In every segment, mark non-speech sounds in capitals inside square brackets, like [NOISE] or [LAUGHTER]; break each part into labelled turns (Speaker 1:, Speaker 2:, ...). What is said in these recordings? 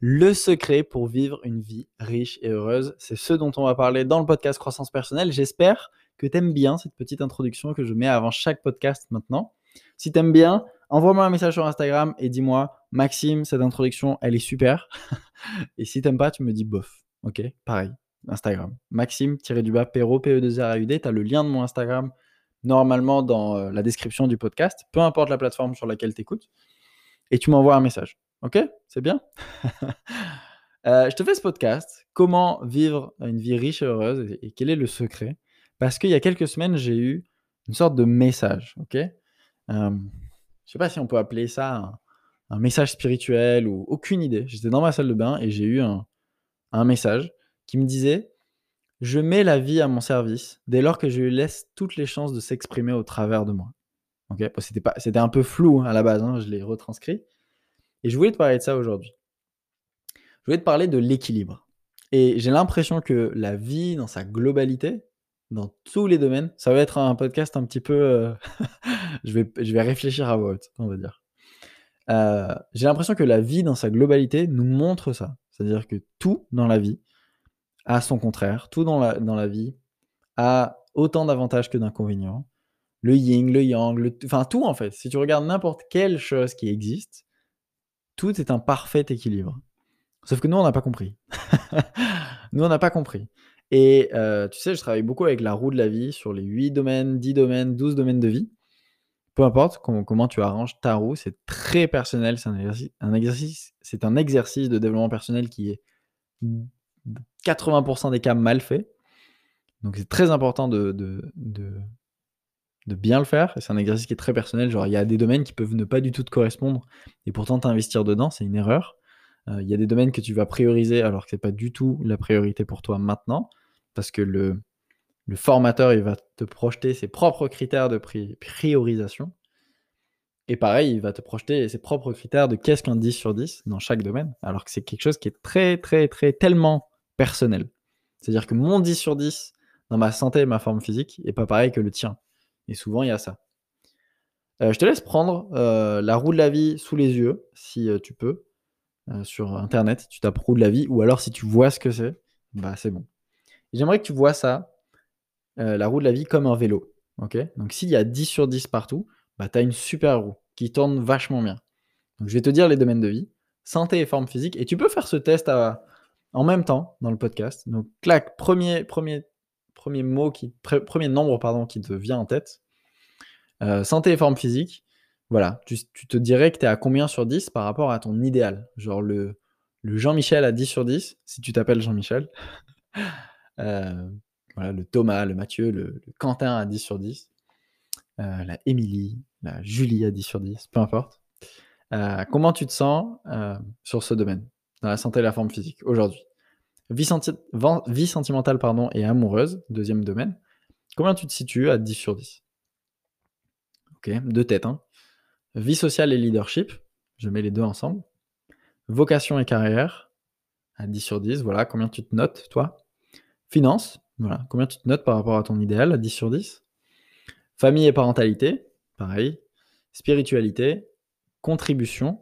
Speaker 1: Le secret pour vivre une vie riche et heureuse, c'est ce dont on va parler dans le podcast Croissance Personnelle. J'espère que tu aimes bien cette petite introduction que je mets avant chaque podcast maintenant. Si tu aimes bien, envoie-moi un message sur Instagram et dis-moi, Maxime, cette introduction, elle est super. [LAUGHS] et si t'aimes pas, tu me dis bof. Ok, pareil, Instagram. Maxime-du-bas, Perro, P-E-2-R-A-U-D. Tu as le lien de mon Instagram normalement dans euh, la description du podcast, peu importe la plateforme sur laquelle tu écoutes. Et tu m'envoies un message. Ok C'est bien euh, Je te fais ce podcast. Comment vivre une vie riche et heureuse et, quel est le secret? Parce qu'il y a quelques semaines, j'ai eu une sorte de message. Ok? Euh, Je ne sais pas si on peut appeler ça un, message spirituel ou aucune idée. J'étais dans ma salle de bain et j'ai eu un, message qui me disait Je mets la vie à mon service dès lors que je lui laisse toutes les chances de s'exprimer au travers de moi. Ok c'était, pas, c'était un peu flou hein, à la base, hein, je l'ai retranscrit. Et je voulais te parler de ça aujourd'hui. Je voulais te parler de l'équilibre. Et j'ai l'impression que la vie dans sa globalité, dans tous les domaines, ça va être un podcast un petit peu... Euh, [LAUGHS] je, vais, je vais réfléchir à voix on va dire. Euh, j'ai l'impression que la vie dans sa globalité nous montre ça. C'est-à-dire que tout dans la vie a son contraire. Tout dans la, dans la vie a autant d'avantages que d'inconvénients. Le yin, le yang, enfin tout en fait. Si tu regardes n'importe quelle chose qui existe, tout est un parfait équilibre. Sauf que nous, on n'a pas compris. [LAUGHS] nous, on n'a pas compris. Et euh, tu sais, je travaille beaucoup avec la roue de la vie sur les 8 domaines, 10 domaines, 12 domaines de vie. Peu importe comment, tu arranges ta roue, c'est très personnel. C'est un exercice, c'est un exercice de développement personnel qui est 80% des cas mal fait. Donc c'est très important de, de bien le faire. C'est un exercice qui est très personnel. Genre, il y a des domaines qui peuvent ne pas du tout te correspondre et pourtant t'investir dedans, c'est une erreur. Euh, il y a des domaines que tu vas prioriser alors que c'est pas du tout la priorité pour toi maintenant parce que le, le formateur il va te projeter ses propres critères de priorisation. Et pareil, il va te projeter ses propres critères de qu'est-ce qu'un 10 sur 10 dans chaque domaine, alors que c'est quelque chose qui est très, très, très, tellement personnel. C'est-à-dire que mon 10 sur 10 dans ma santé et ma forme physique n'est pas pareil que le tien. Et souvent, il y a ça. Euh, je te laisse prendre euh, la roue de la vie sous les yeux, si euh, tu peux, sur Internet. Tu tapes roue de la vie, ou alors si tu vois ce que c'est, bah c'est bon. J'aimerais que tu vois ça, la roue de la vie, comme un vélo. Donc s'il y a 10 sur 10 partout, bah, tu as une super roue qui tourne vachement bien. Donc je vais te dire les domaines de vie, santé et forme physique, et tu peux faire ce test en même temps dans le podcast. Donc clac, premier, premier premier mot qui, premier nombre qui te vient en tête. Euh, santé et forme physique. Voilà, tu, te dirais que tu es à combien sur 10 par rapport à ton idéal? Genre le, Jean-Michel à 10 sur 10, si tu t'appelles Jean-Michel. [LAUGHS] Euh, le Thomas, le Mathieu, le, Quentin à 10 sur 10. Euh, la Émilie, la Julie à 10 sur 10, peu importe. comment tu te sens sur ce domaine, dans la santé et la forme physique, aujourd'hui? Vie, sentimentale pardon, et amoureuse, deuxième domaine. Combien tu te situes à 10 sur 10 Ok, deux têtes. Hein. Vie sociale et leadership, je mets les deux ensemble. Vocation et carrière, à 10 sur 10, voilà, combien tu te notes, toi? Finance, voilà, combien tu te notes par rapport à ton idéal, à 10 sur 10 Famille et parentalité, pareil. Spiritualité, contribution,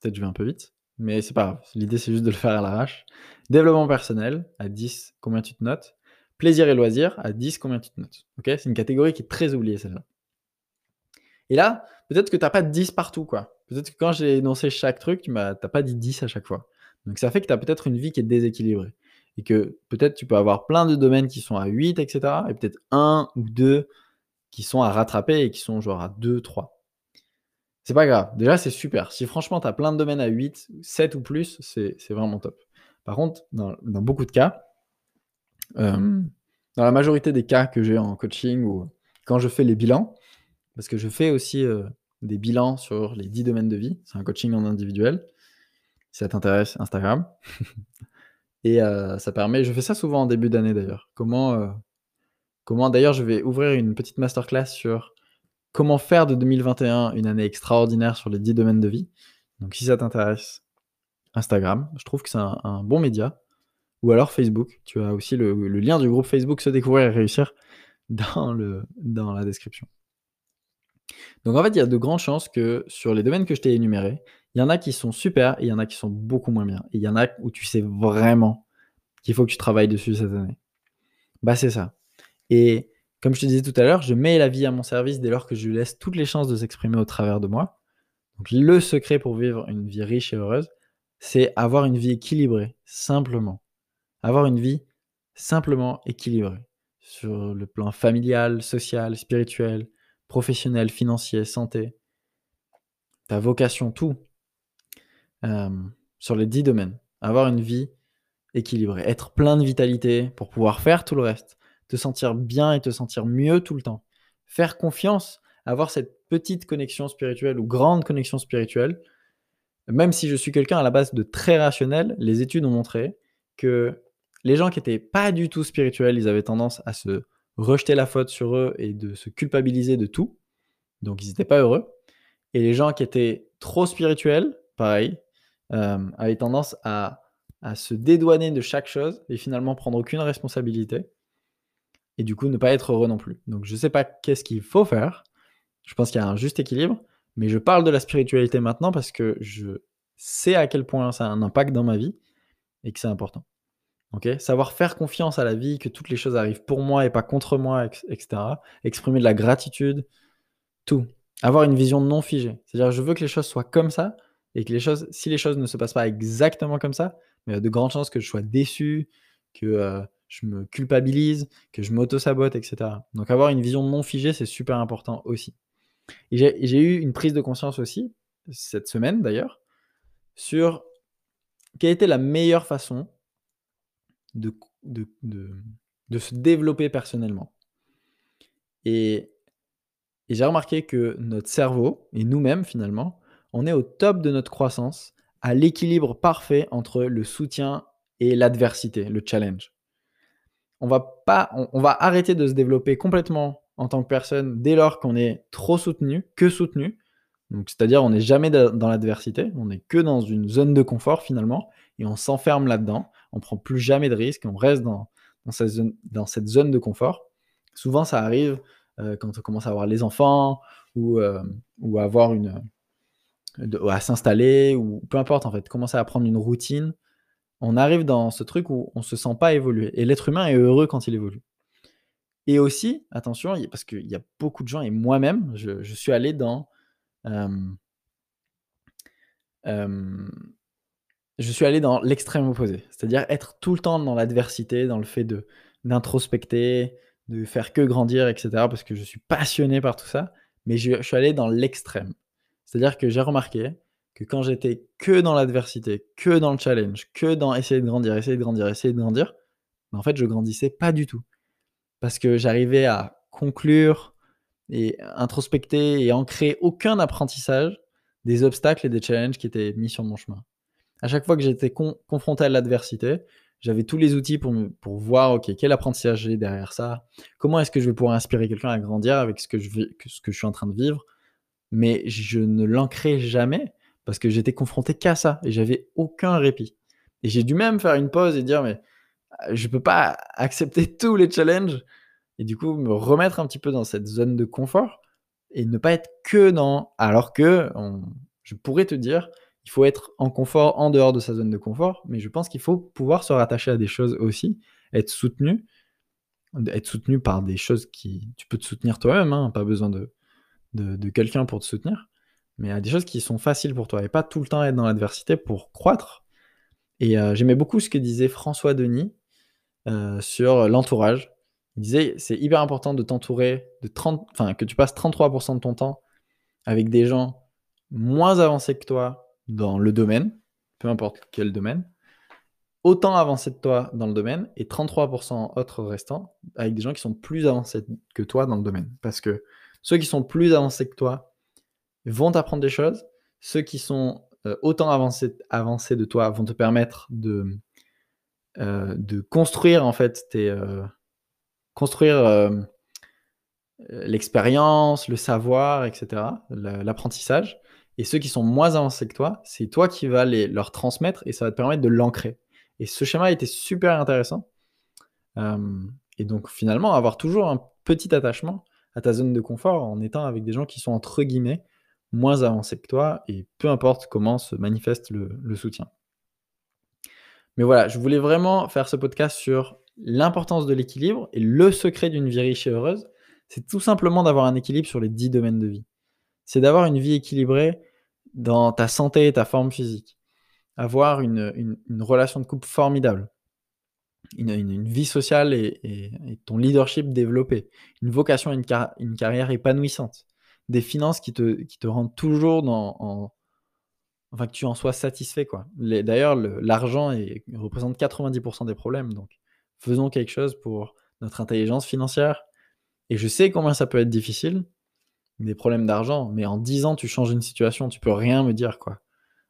Speaker 1: peut-être je vais un peu vite mais c'est pas grave. L'idée, c'est juste de le faire à l'arrache. Développement personnel, à 10, combien tu te notes Plaisir et loisir, à 10, combien tu te notes C'est une catégorie qui est très oubliée, celle-là. Et là, peut-être que tu n'as pas de 10 partout, quoi. Peut-être que quand j'ai énoncé chaque truc, tu n'as pas dit 10 à chaque fois. Donc ça fait que tu as peut-être une vie qui est déséquilibrée. Et que peut-être tu peux avoir plein de domaines qui sont à 8, etc. Et peut-être un ou deux qui sont à rattraper et qui sont genre à 2, 3. C'est pas grave. Déjà, c'est super. Si franchement, tu as plein de domaines à 8, 7 ou plus, c'est vraiment top. Par contre, dans, beaucoup de cas, euh, dans la majorité des cas que j'ai en coaching ou quand je fais les bilans, parce que je fais aussi euh, des bilans sur les 10 domaines de vie, c'est un coaching en individuel. Si ça t'intéresse, Instagram. [LAUGHS] Et heu, ça permet je fais ça souvent en début d'année d'ailleurs. Comment, comment d'ailleurs je vais ouvrir une petite masterclass sur comment faire de 2021 une année extraordinaire sur les 10 domaines de vie. Donc si ça t'intéresse, Instagram, je trouve que c'est un, bon média. Ou alors Facebook, tu as aussi le, le lien du groupe Facebook Se découvrir et réussir dans, le, dans la description. Donc en fait, il y a de grandes chances que sur les domaines que je t'ai énumérés, il y en a qui sont super et il y en a qui sont beaucoup moins bien. Et il y en a où tu sais vraiment qu'il faut que tu travailles dessus cette année. Bah c'est ça. Et comme je te disais tout à l'heure, je mets la vie à mon service dès lors que je lui laisse toutes les chances de s'exprimer au travers de moi. Donc le secret pour vivre une vie riche et heureuse, c'est avoir une vie équilibrée, simplement. Avoir une vie simplement équilibrée sur le plan familial, social, spirituel, professionnel, financier, santé, ta vocation, tout, euh, sur les dix domaines. Avoir une vie équilibrée, être plein de vitalité pour pouvoir faire tout le reste, te sentir bien et te sentir mieux tout le temps, faire confiance, avoir cette petite connexion spirituelle ou grande connexion spirituelle. Même si je suis quelqu'un à la base de très rationnel, les études ont montré que les gens qui étaient pas du tout spirituels, ils avaient tendance à se rejeter la faute sur eux et de se culpabiliser de tout. Donc ils n'étaient pas heureux. Et les gens qui étaient trop spirituels, pareil, euh, avaient tendance à se dédouaner de chaque chose et finalement prendre aucune responsabilité. Et du coup, ne pas être heureux non plus. Donc je ne sais pas qu'est-ce qu'il faut faire. Je pense qu'il y a un juste équilibre. Mais je parle de la spiritualité maintenant parce que je sais à quel point ça a un impact dans ma vie et que c'est important. Ok, Savoir faire confiance à la vie, que toutes les choses arrivent pour moi et pas contre moi, etc. Exprimer de la gratitude, tout. Avoir une vision non figée. C'est-à-dire, je veux que les choses soient comme ça et que les choses, si les choses ne se passent pas exactement comme ça, il y a de grandes chances que je sois déçu, que euh, je me culpabilise, que je m'auto-sabote, etc. Donc, avoir une vision non figée, c'est super important aussi. Et j'ai eu une prise de conscience aussi, cette semaine d'ailleurs, sur quelle était la meilleure façon de, se développer personnellement. Et j'ai remarqué que notre cerveau, et nous-mêmes finalement, on est au top de notre croissance, à l'équilibre parfait entre le soutien et l'adversité, le challenge. On va, pas, on, va arrêter de se développer complètement en tant que personne dès lors qu'on est trop soutenu, que soutenu. Donc, c'est-à-dire, on n'est jamais dans l'adversité, on n'est que dans une zone de confort finalement, et on s'enferme là-dedans on prend plus jamais de risques, on reste dans, cette, zone, dans cette zone de confort. Souvent, ça arrive euh, quand on commence à avoir les enfants ou, euh, ou à avoir une à s'installer ou peu importe en fait, commencer à prendre une routine. On arrive dans ce truc où on se sent pas évoluer et l'être humain est heureux quand il évolue. Et aussi, attention, parce qu'il y a beaucoup de gens et moi-même, je, suis allé dans euh, je suis allé dans l'extrême opposé, c'est-à-dire être tout le temps dans l'adversité, dans le fait de d'introspecter, de faire que grandir, etc. Parce que je suis passionné par tout ça, mais je, suis allé dans l'extrême. C'est-à-dire que j'ai remarqué que quand j'étais que dans l'adversité, que dans le challenge, que dans essayer de grandir, essayer de grandir, essayer de grandir, en fait, je grandissais pas du tout. Parce que j'arrivais à conclure et introspecter et ancrer aucun apprentissage des obstacles et des challenges qui étaient mis sur mon chemin à chaque fois que j'étais confronté à l'adversité, j'avais tous les outils pour, pour voir, OK, quel apprentissage j'ai derrière ça Comment est-ce que je vais pouvoir inspirer quelqu'un à grandir avec ce que, je ce que je suis en train de vivre Mais je ne l'ancrais jamais parce que j'étais confronté qu'à ça et j'avais aucun répit. Et j'ai dû même faire une pause et dire, mais euh, je peux pas accepter [LAUGHS] tous les challenges et du coup me remettre un petit peu dans cette zone de confort et ne pas être que dans... Alors que je pourrais te dire, il faut être en confort en dehors de sa zone de confort, mais je pense qu'il faut pouvoir se rattacher à des choses aussi, être soutenu, être soutenu par des choses qui tu peux te soutenir toi-même, hein, pas besoin de, de, quelqu'un pour te soutenir, mais à des choses qui sont faciles pour toi et pas tout le temps être dans l'adversité pour croître. Et euh, j'aimais beaucoup ce que disait François Denis euh, sur l'entourage. Il disait c'est hyper important de t'entourer de 30, enfin que tu passes 33% de ton temps avec des gens moins avancés que toi, dans le domaine, peu importe quel domaine, autant avancé de toi dans le domaine et 33% autres restants avec des gens qui sont plus avancés que toi dans le domaine. Parce que ceux qui sont plus avancés que toi vont t'apprendre des choses, ceux qui sont euh, autant avancés, de toi vont te permettre de, de construire en fait tes, construire l'expérience, le savoir, etc., l'apprentissage. Et ceux qui sont moins avancés que toi, c'est toi qui vas les, leur transmettre et ça va te permettre de l'ancrer. Et ce schéma était super intéressant. et donc finalement, avoir toujours un petit attachement à ta zone de confort en étant avec des gens qui sont entre guillemets moins avancés que toi et peu importe comment se manifeste le, soutien. Mais voilà, je voulais vraiment faire ce podcast sur l'importance de l'équilibre et le secret d'une vie riche et heureuse, c'est tout simplement d'avoir un équilibre sur les 10 domaines de vie. C'est d'avoir une vie équilibrée dans ta santé et ta forme physique. Avoir une, relation de couple formidable. Une, vie sociale et, ton leadership développé. Une vocation et une, carrière épanouissante des finances qui te, qui te rendent toujours dans, en, enfin que tu en sois satisfait quoi. D'ailleurs, l'argent représente 90% des problèmes, donc faisons quelque chose pour notre intelligence financière. Et je sais combien ça peut être difficile, des problèmes d'argent, mais en 10 ans, tu changes une situation, tu peux rien me dire quoi.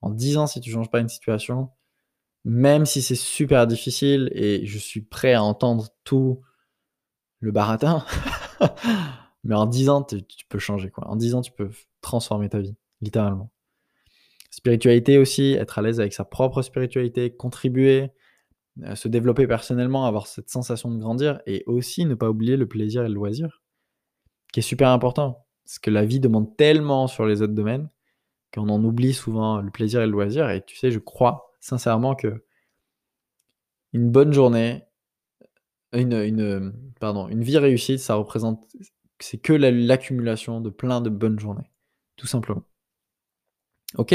Speaker 1: En 10 ans, si tu changes pas une situation, même si c'est super difficile et je suis prêt à entendre tout le baratin, [LAUGHS] Mais en 10 ans, tu, peux changer. Quoi. En 10 ans, tu peux transformer ta vie, littéralement. Spiritualité aussi, être à l'aise avec sa propre spiritualité, contribuer, euh, se développer personnellement, avoir cette sensation de grandir et aussi ne pas oublier le plaisir et le loisir, qui est super important. Parce que la vie demande tellement sur les autres domaines qu'on en oublie souvent le plaisir et le loisir. Et tu sais, je crois sincèrement que une bonne journée, une, une, pardon, une vie réussite, ça représente c'est que l'accumulation de plein de bonnes journées, tout simplement. Ok?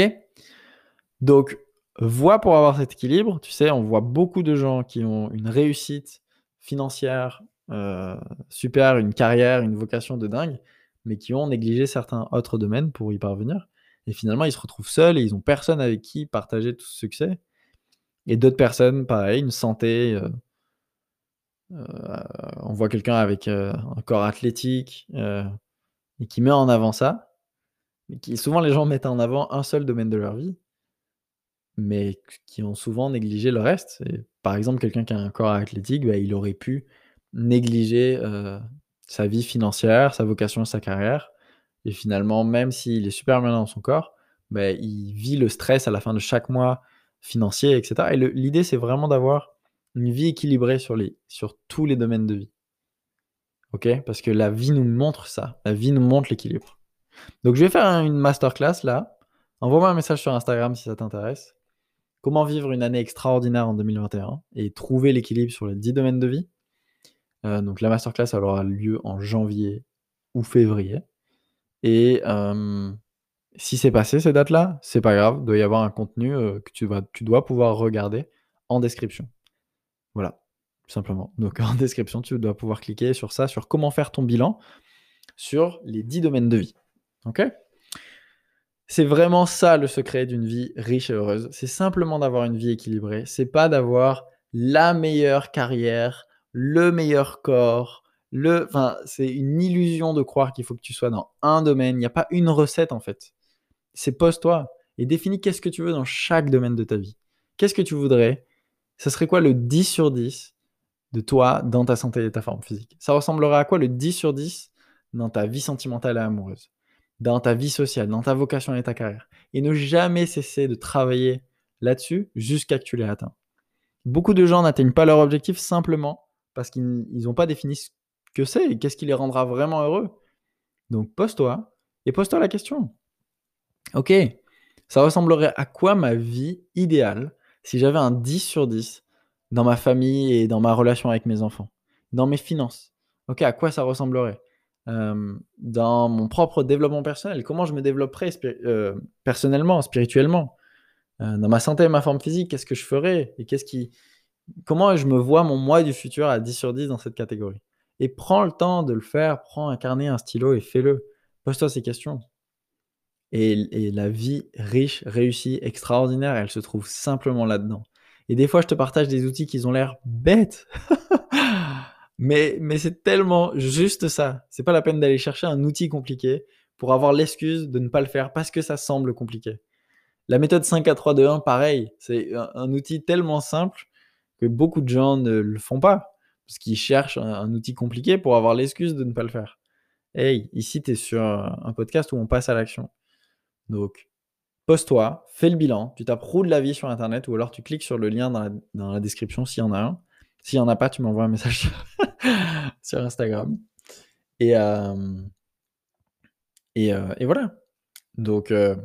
Speaker 1: Donc, vois pour avoir cet équilibre. Tu sais, on voit beaucoup de gens qui ont une réussite financière euh, super, une carrière, une vocation de dingue, mais qui ont négligé certains autres domaines pour y parvenir. Et finalement, ils se retrouvent seuls et ils n'ont personne avec qui partager tout ce succès. Et d'autres personnes, pareil, une santé, euh, on voit quelqu'un avec euh, un corps athlétique euh, et qui met en avant ça. Mais qui, souvent, les gens mettent en avant un seul domaine de leur vie, mais qui ont souvent négligé le reste. par exemple, quelqu'un qui a un corps athlétique, bah, il aurait pu négliger sa vie financière, sa vocation, sa carrière. Et finalement, même s'il est super bien dans son corps, bah, il vit le stress à la fin de chaque mois financier, etc. Et l'idée, c'est vraiment d'avoir une vie équilibrée sur, tous les domaines de vie. Ok? Parce que la vie nous montre ça. La vie nous montre l'équilibre. Donc je vais faire une masterclass là. Envoie-moi un message sur Instagram si ça t'intéresse. Comment vivre une année extraordinaire en 2021 et trouver l'équilibre sur les 10 domaines de vie? Euh, donc la masterclass aura lieu en janvier ou février. Et euh, si c'est passé ces dates-là, c'est pas grave, il doit y avoir un contenu euh, que tu, vas, tu dois pouvoir regarder en description. Simplement. Donc [LAUGHS] en description, tu dois pouvoir cliquer sur ça, sur comment faire ton bilan sur les 10 domaines de vie. Ok? C'est vraiment ça le secret d'une vie riche et heureuse. C'est simplement d'avoir une vie équilibrée. C'est pas d'avoir la meilleure carrière, le meilleur corps, le, enfin, c'est une illusion de croire qu'il faut que tu sois dans un domaine. Il n'y a pas une recette en fait. C'est pose-toi et définis qu'est-ce que tu veux dans chaque domaine de ta vie. Qu'est-ce que tu voudrais? Ce serait quoi le 10 sur 10 de toi dans ta santé et ta forme physique Ça ressemblerait à quoi le 10 sur 10 dans ta vie sentimentale et amoureuse Dans ta vie sociale, dans ta vocation et ta carrière? Et ne jamais cesser de travailler là-dessus jusqu'à que tu l'aies atteint. Beaucoup de gens n'atteignent pas leur objectif simplement parce qu'ils n'ont pas défini ce que c'est et qu'est-ce qui les rendra vraiment heureux. Donc pose-toi et pose-toi la question. Ok, ça ressemblerait à quoi ma vie idéale si j'avais un 10 sur 10 dans ma famille et dans ma relation avec mes enfants, dans mes finances, ok, à quoi ça ressemblerait? Dans mon propre développement personnel, comment je me développerais euh, personnellement, spirituellement? Euh, Dans ma santé et ma forme physique, qu'est-ce que je ferais? Et qu'est-ce qui... comment je me vois mon moi du futur à 10 sur 10 dans cette catégorie? Et prends le temps de le faire, prends un carnet, un stylo et fais-le. Pose-toi ces questions. Et, la vie riche, réussie, extraordinaire, elle se trouve simplement là-dedans. Et des fois, je te partage des outils qui ont l'air bêtes. [LAUGHS] mais mais c'est tellement juste ça. C'est pas la peine d'aller chercher un outil compliqué pour avoir l'excuse de ne pas le faire parce que ça semble compliqué. La méthode 5 à 3 2 1, pareil. C'est un, outil tellement simple que beaucoup de gens ne le font pas parce qu'ils cherchent un, outil compliqué pour avoir l'excuse de ne pas le faire. Hey, ici, tu es sur un podcast où on passe à l'action. Donc, pose-toi, fais le bilan, tu tapes roue de la vie sur Internet ou alors tu cliques sur le lien dans la, description s'il y en a un. S'il n'y en a pas, tu m'envoies un message sur, [LAUGHS] Instagram. Et, euh, euh, et, voilà. Donc, euh,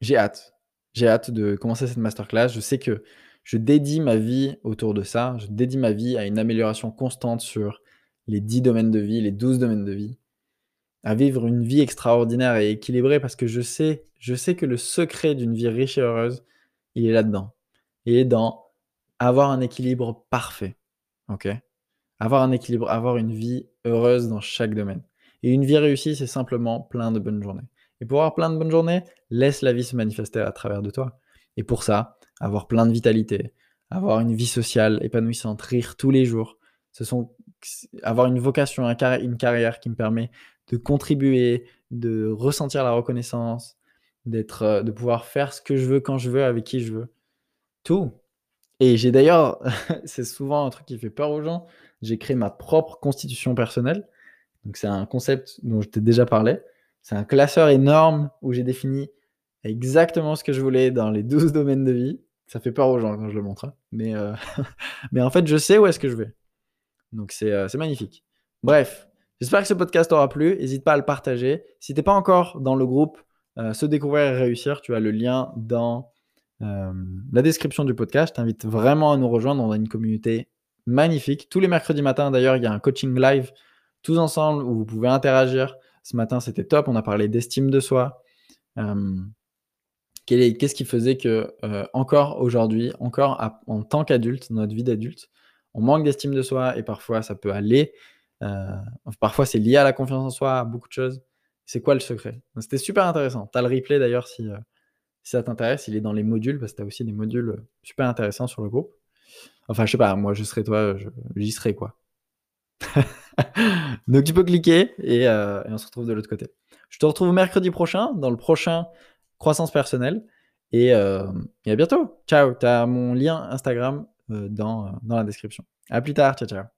Speaker 1: j'ai hâte. J'ai hâte de commencer cette masterclass. Je sais que je dédie ma vie autour de ça. Je dédie ma vie à une amélioration constante sur les 10 domaines de vie, les 12 domaines de vie, à vivre une vie extraordinaire et équilibrée parce que je sais, je sais que le secret d'une vie riche et heureuse, il est là-dedans. Il est dans avoir un équilibre parfait. OK? Avoir un équilibre, avoir une vie heureuse dans chaque domaine. Et une vie réussie, c'est simplement plein de bonnes journées. Et pour avoir plein de bonnes journées, laisse la vie se manifester à travers de toi. Et pour ça, avoir plein de vitalité, avoir une vie sociale épanouissante, rire tous les jours. Ce sont avoir une vocation, une carrière qui me permet de contribuer, de ressentir la reconnaissance, d'être, euh, de pouvoir faire ce que je veux quand je veux, avec qui je veux. Tout. Et j'ai d'ailleurs, [LAUGHS] c'est souvent un truc qui fait peur aux gens, j'ai créé ma propre constitution personnelle. Donc c'est un concept dont je t'ai déjà parlé. C'est un classeur énorme où j'ai défini exactement ce que je voulais dans les [LAUGHS] 12 domaines de vie. Ça fait peur aux gens quand je le montre. Hein. Mais, euh, [LAUGHS] mais en fait, je sais où est-ce que je vais. Donc, euh, c'est magnifique. Bref, j'espère que ce podcast t'aura plu. N'hésite pas à le partager. Si tu n'es pas encore dans le groupe euh, Se découvrir et réussir, tu as le lien dans la description du podcast. Je t'invite vraiment à nous rejoindre. On a une communauté magnifique. Tous les mercredis matins, d'ailleurs, il y a un coaching live tous ensemble où vous pouvez interagir. Ce matin, c'était top. On a parlé d'estime de soi qu'est-ce qui faisait que euh, encore aujourd'hui, encore en tant qu'adulte, dans notre vie d'adulte, on manque d'estime de soi et parfois ça peut aller. Euh, parfois c'est lié à la confiance en soi, à beaucoup de choses. C'est quoi le secret? C'était super intéressant. Tu as le replay d'ailleurs si, euh, si ça t'intéresse. Il est dans les modules parce que tu as aussi des modules super intéressants sur le groupe. Enfin, je sais pas, moi je serai toi, j'y serai quoi. [LAUGHS] Donc tu peux cliquer et, on se retrouve de l'autre côté. Je te retrouve mercredi prochain dans le prochain croissance personnelle. Et, euh, à bientôt. Ciao. Tu as mon lien Instagram euh, dans, dans la description. À plus tard. Ciao, ciao.